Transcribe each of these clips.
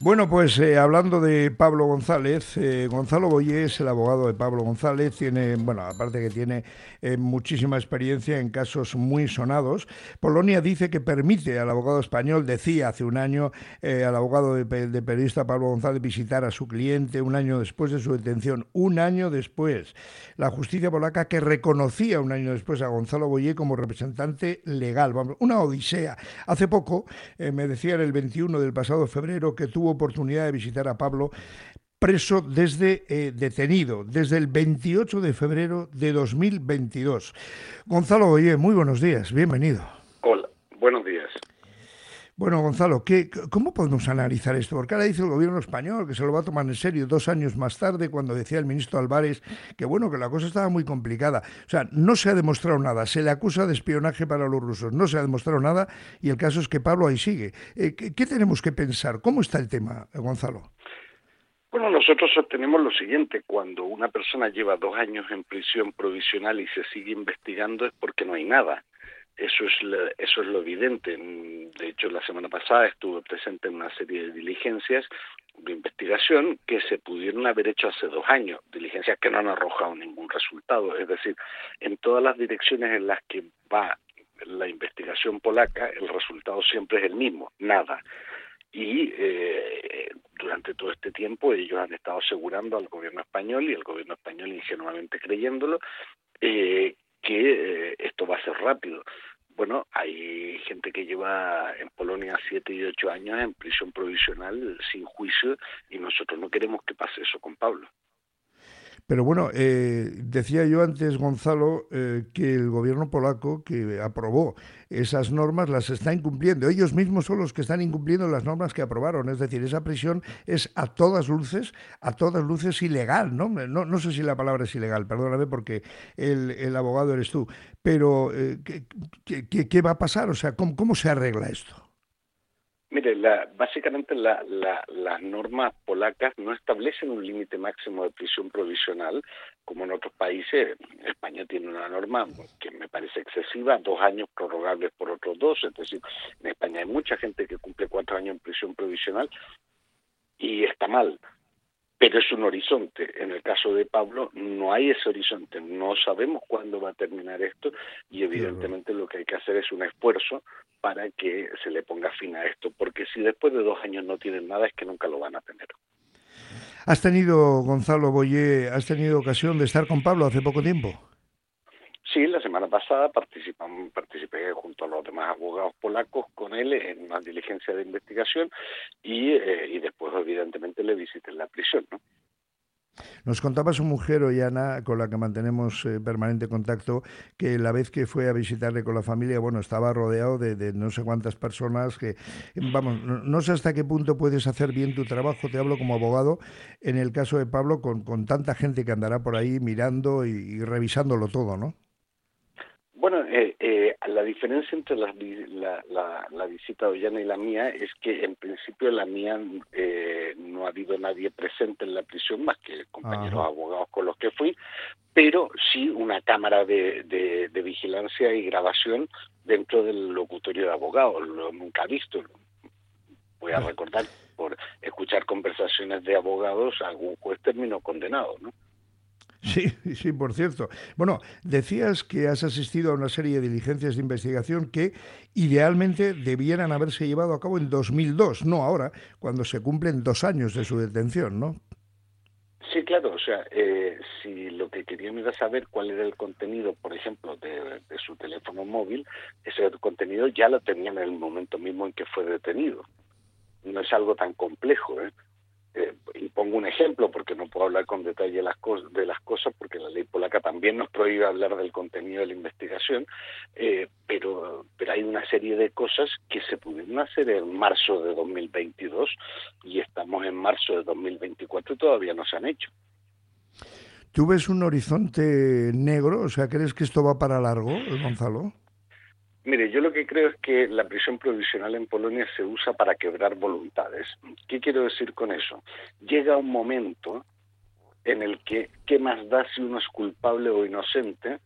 Bueno, pues eh, hablando de Pablo González, eh, Gonzalo Boyé es el abogado de Pablo González, tiene, bueno, aparte que tiene eh, muchísima experiencia en casos muy sonados. Polonia dice que permite al abogado español, decía hace un año, al abogado de, periodista Pablo González visitar a su cliente un año después de su detención, un año después. La justicia polaca que reconocía un año después a Gonzalo Boyé como representante legal, una odisea. Hace poco me decían el 21 del pasado febrero que tuvo oportunidad de visitar a Pablo preso desde eh, detenido, desde el 28 de febrero de 2022. Gonzalo Oye, muy buenos días, bienvenido. Hola, buenos días. Bueno, Gonzalo, ¿qué, ¿cómo podemos analizar esto? Porque ahora dice el gobierno español que se lo va a tomar en serio dos años más tarde, cuando decía el ministro Álvarez que bueno, que la cosa estaba muy complicada. O sea, no se ha demostrado nada. Se le acusa de espionaje para los rusos. No se ha demostrado nada y el caso es que Pablo ahí sigue. Eh, ¿qué, tenemos que pensar? ¿Cómo está el tema, Gonzalo? Bueno, nosotros sostenemos lo siguiente, cuando una persona lleva dos años en prisión provisional y se sigue investigando es porque no hay nada. Eso es, eso es lo evidente. De hecho, la semana pasada estuve presente en una serie de diligencias de investigación que se pudieron haber hecho hace dos años, diligencias que no han arrojado ningún resultado. Es decir, en todas las direcciones en las que va la investigación polaca, el resultado siempre es el mismo, nada. Y eh, durante todo este tiempo ellos han estado asegurando al gobierno español y el gobierno español ingenuamente creyéndolo eh, que eh, esto va a ser rápido. Bueno, hay gente que lleva en Polonia siete y ocho años en prisión provisional sin juicio y nosotros no queremos que pase eso con Pablo. Pero bueno, eh, decía yo antes, Gonzalo, eh, que el gobierno polaco que aprobó esas normas las está incumpliendo. Ellos mismos son los que están incumpliendo las normas que aprobaron. Es decir, esa prisión es a todas luces, a todas luces ilegal. No, no, no sé si la palabra es ilegal, perdóname porque el, el abogado eres tú. Pero, eh, ¿qué, qué, qué, va a pasar? O sea, ¿cómo, cómo se arregla esto? Mire, la, básicamente la, las normas polacas no establecen un límite máximo de prisión provisional, como en otros países. España tiene una norma que me parece excesiva, dos años prorrogables por otros dos. Es decir, en España hay mucha gente que cumple cuatro años en prisión provisional y está mal pero es un horizonte. En el caso de Pablo no hay ese horizonte, no sabemos cuándo va a terminar esto y evidentemente lo que hay que hacer es un esfuerzo para que se le ponga fin a esto, porque si después de dos años no tienen nada es que nunca lo van a tener. ¿Has tenido, Gonzalo Boyé, has tenido ocasión de estar con Pablo hace poco tiempo? Sí, la semana pasada participé junto a los demás abogados polacos con él en una diligencia de investigación y, eh, y después evidentemente le visité en la prisión. ¿no? Nos contaba su mujer, Ollana, con la que mantenemos eh, permanente contacto, que la vez que fue a visitarle con la familia, bueno, estaba rodeado de, no sé cuántas personas que, vamos, no, sé hasta qué punto puedes hacer bien tu trabajo, te hablo como abogado, en el caso de Pablo, con, con tanta gente que andará por ahí mirando y revisándolo todo, ¿no? Bueno, eh, eh, la diferencia entre la, la, visita de Ollana y la mía es que en principio la mía eh, no ha habido nadie presente en la prisión más que compañeros abogados con los que fui, pero sí una cámara de, de, vigilancia y grabación dentro del locutorio de abogados. Lo nunca he visto. Voy a recordar por escuchar conversaciones de abogados algún juez terminó condenado, ¿no? Sí, sí, por cierto. Bueno, decías que has asistido a una serie de diligencias de investigación que idealmente debieran haberse llevado a cabo en 2002, no ahora, cuando se cumplen dos años de su detención, ¿no? Sí, claro, o sea, eh, si lo que querían era saber cuál era el contenido, por ejemplo, de, su teléfono móvil, ese contenido ya lo tenían en el momento mismo en que fue detenido. No es algo tan complejo, ¿eh? Eh, pongo un ejemplo porque no puedo hablar con detalle de las, de las cosas porque la ley polaca también nos prohíbe hablar del contenido de la investigación, eh, pero, pero hay una serie de cosas que se pudieron hacer en marzo de 2022 y estamos en marzo de 2024 y todavía no se han hecho. ¿Tú ves un horizonte negro? O sea, ¿crees que esto va para largo, Gonzalo? Mire, yo lo que creo es que la prisión provisional en Polonia se usa para quebrar voluntades. ¿Qué quiero decir con eso? Llega un momento en el que, ¿qué más da si uno es culpable o inocente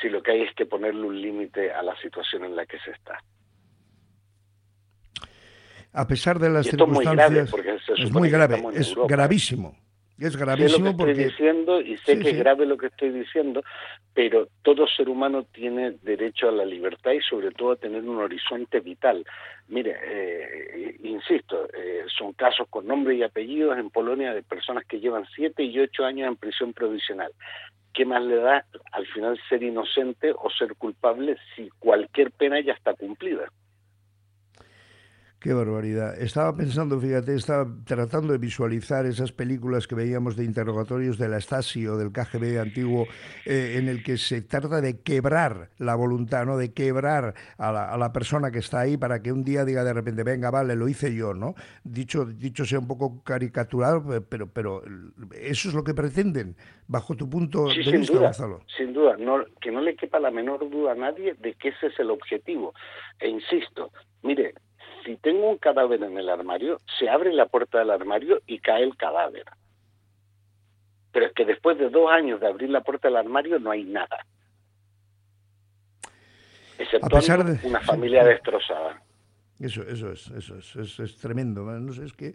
si lo que hay es que ponerle un límite a la situación en la que se está? a pesar de las circunstancias. es muy grave, es gravísimo. Es gravísimo sé lo que estoy diciendo y sé que es grave lo que estoy diciendo, pero todo ser humano tiene derecho a la libertad y sobre todo a tener un horizonte vital. Mire, eh, insisto, eh, son casos con nombre y apellidos en Polonia de personas que llevan siete y ocho años en prisión provisional. ¿Qué más le da al final ser inocente o ser culpable si cualquier pena ya está cumplida? Qué barbaridad. Estaba pensando, fíjate, estaba tratando de visualizar esas películas que veíamos de interrogatorios de la Stasi o del KGB antiguo, eh, en el que se trata de quebrar la voluntad, ¿no? De quebrar a la, persona que está ahí para que un día diga de repente, venga, vale, lo hice yo, ¿no? Dicho, dicho sea un poco caricatural, pero, pero eso es lo que pretenden, bajo tu punto de vista, Gonzalo. Sin duda, no, que no le quepa la menor duda a nadie de que ese es el objetivo. E insisto, mire, si tengo un cadáver en el armario, se abre la puerta del armario y cae el cadáver. Pero es que después de dos años de abrir la puerta del armario no hay nada. Excepto una familia destrozada. Eso, eso es, eso es, es, tremendo. No sé, es que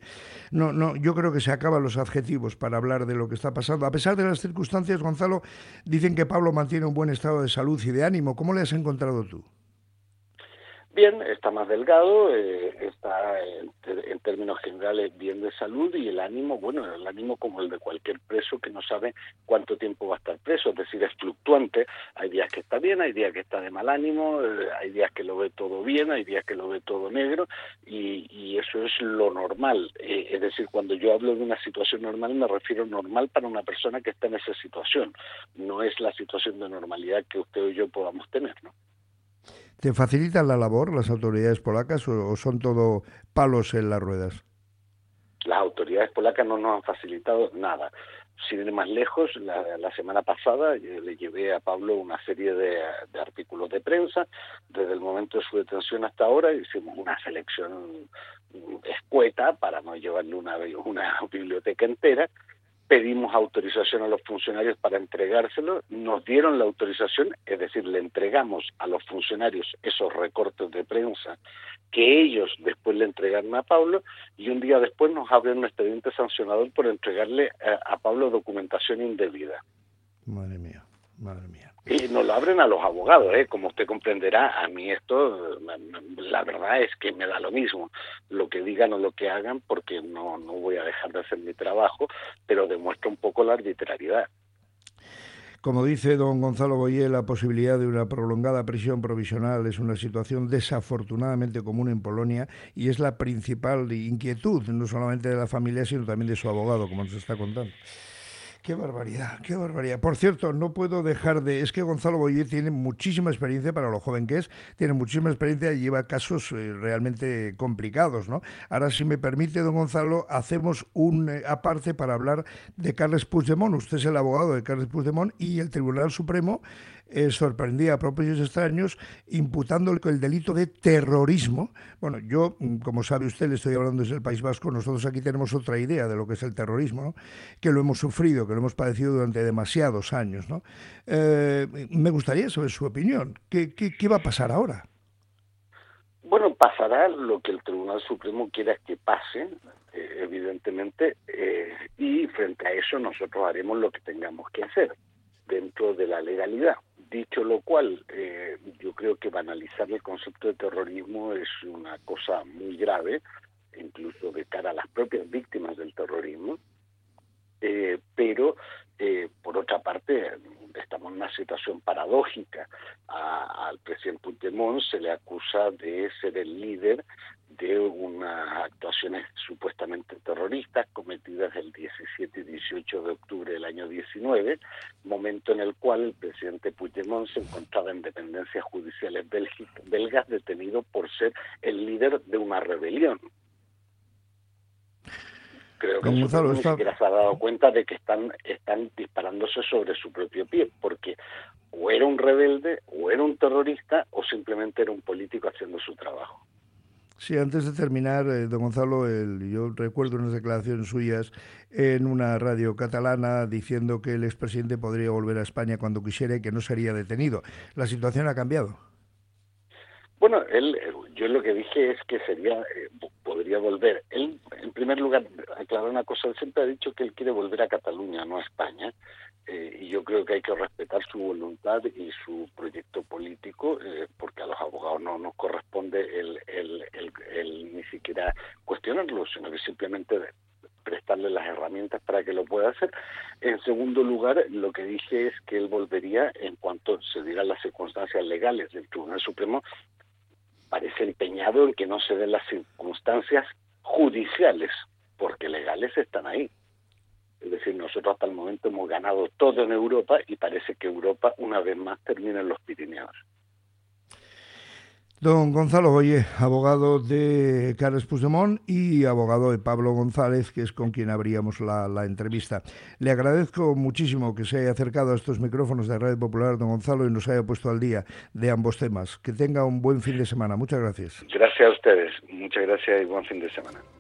no, no, yo creo que se acaban los adjetivos para hablar de lo que está pasando. A pesar de las circunstancias, Gonzalo, dicen que Pablo mantiene un buen estado de salud y de ánimo. ¿Cómo le has encontrado tú? Bien, está más delgado, eh, está en, términos generales bien de salud y el ánimo, bueno, el ánimo como el de cualquier preso que no sabe cuánto tiempo va a estar preso, es decir, es fluctuante, hay días que está bien, hay días que está de mal ánimo, eh, hay días que lo ve todo bien, hay días que lo ve todo negro y, eso es lo normal, eh, es decir, cuando yo hablo de una situación normal me refiero normal para una persona que está en esa situación, no es la situación de normalidad que usted o yo podamos tener, ¿no? ¿Te facilitan la labor las autoridades polacas o, son todo palos en las ruedas? Las autoridades polacas no nos han facilitado nada. Sin ir más lejos, la, semana pasada le llevé a Pablo una serie de, artículos de prensa. Desde el momento de su detención hasta ahora hicimos una selección escueta para no llevarle una biblioteca entera pedimos autorización a los funcionarios para entregárselo, nos dieron la autorización, es decir, le entregamos a los funcionarios esos recortes de prensa que ellos después le entregaron a Pablo y un día después nos abren un expediente sancionador por entregarle a, a Pablo documentación indebida. Madre mía, madre mía. Y nos lo abren a los abogados, ¿eh? como usted comprenderá, a mí esto, la verdad es que me da lo mismo, lo que digan o lo que hagan, porque no, no voy a dejar de hacer mi trabajo, pero demuestra un poco la arbitrariedad. Como dice don Gonzalo Boyé, la posibilidad de una prolongada prisión provisional es una situación desafortunadamente común en Polonia y es la principal inquietud, no solamente de la familia, sino también de su abogado, como nos está contando. Qué barbaridad, qué barbaridad. Por cierto, no puedo dejar de... Es que Gonzalo Boyer tiene muchísima experiencia para lo joven que es, tiene muchísima experiencia y lleva casos eh, realmente complicados, ¿no? Ahora, si me permite, don Gonzalo, hacemos un eh, aparte para hablar de Carles Puigdemont. Usted es el abogado de Carles Puigdemont y el Tribunal Supremo eh, sorprendía a propios extraños imputándole el delito de terrorismo. Bueno, yo, mm, como sabe usted, le estoy hablando desde el País Vasco, nosotros aquí tenemos otra idea de lo que es el terrorismo, que lo hemos sufrido, que lo hemos padecido durante demasiados años. ¿no? Eh, me gustaría saber su opinión. ¿Qué, qué, va a pasar ahora? Bueno, pasará lo que el Tribunal Supremo quiera que pase, eh, evidentemente, y frente a eso nosotros haremos lo que tengamos que hacer dentro de la legalidad. Dicho lo cual, eh, yo creo que banalizar el concepto de terrorismo es una cosa muy grave, incluso de cara a las propias víctimas del terrorismo, eh, pero eh, por otra parte estamos en una situación paradójica. al presidente Puigdemont se le acusa de ser el líder de unas actuaciones supuestamente terroristas cometidas el 17 y 18 de octubre del año 19, momento en el cual el presidente Puigdemont se encontraba en dependencias judiciales belgas detenido por ser el líder de una rebelión. Creo que ni siquiera se ha dado cuenta de que están, están disparándose sobre su propio pie, porque o era un rebelde, o era un terrorista, o simplemente era un político haciendo su trabajo. Sí, antes de terminar, eh, don Gonzalo, el, yo recuerdo unas declaraciones suyas en una radio catalana diciendo que el expresidente podría volver a España cuando quisiera y que no sería detenido. ¿La situación ha cambiado? Bueno, él, yo lo que dije es que sería, eh, podría volver. Él, primer lugar, aclarar una cosa, él siempre ha dicho que él quiere volver a Cataluña, no a España, eh, y yo creo que hay que respetar su voluntad y su proyecto político, eh, porque a los abogados no nos corresponde el, el, el, ni siquiera cuestionarlo, sino que simplemente prestarle las herramientas para que lo pueda hacer. En segundo lugar, lo que dije es que él volvería en cuanto se dieran las circunstancias legales del Tribunal Supremo parece empeñado en que no se den las circunstancias judiciales, porque legales están ahí. Es decir, nosotros hasta el momento hemos ganado todo en Europa y parece que Europa una vez más termina en los Pirineos. Don Gonzalo Oye, abogado de Carles Puigdemont y abogado de Pablo González, que es con quien abríamos la, la, entrevista. Le agradezco muchísimo que se haya acercado a estos micrófonos de Radio Popular, don Gonzalo, y nos haya puesto al día de ambos temas. Que tenga un buen fin de semana. Muchas gracias. Gracias a ustedes. Muchas gracias y buen fin de semana.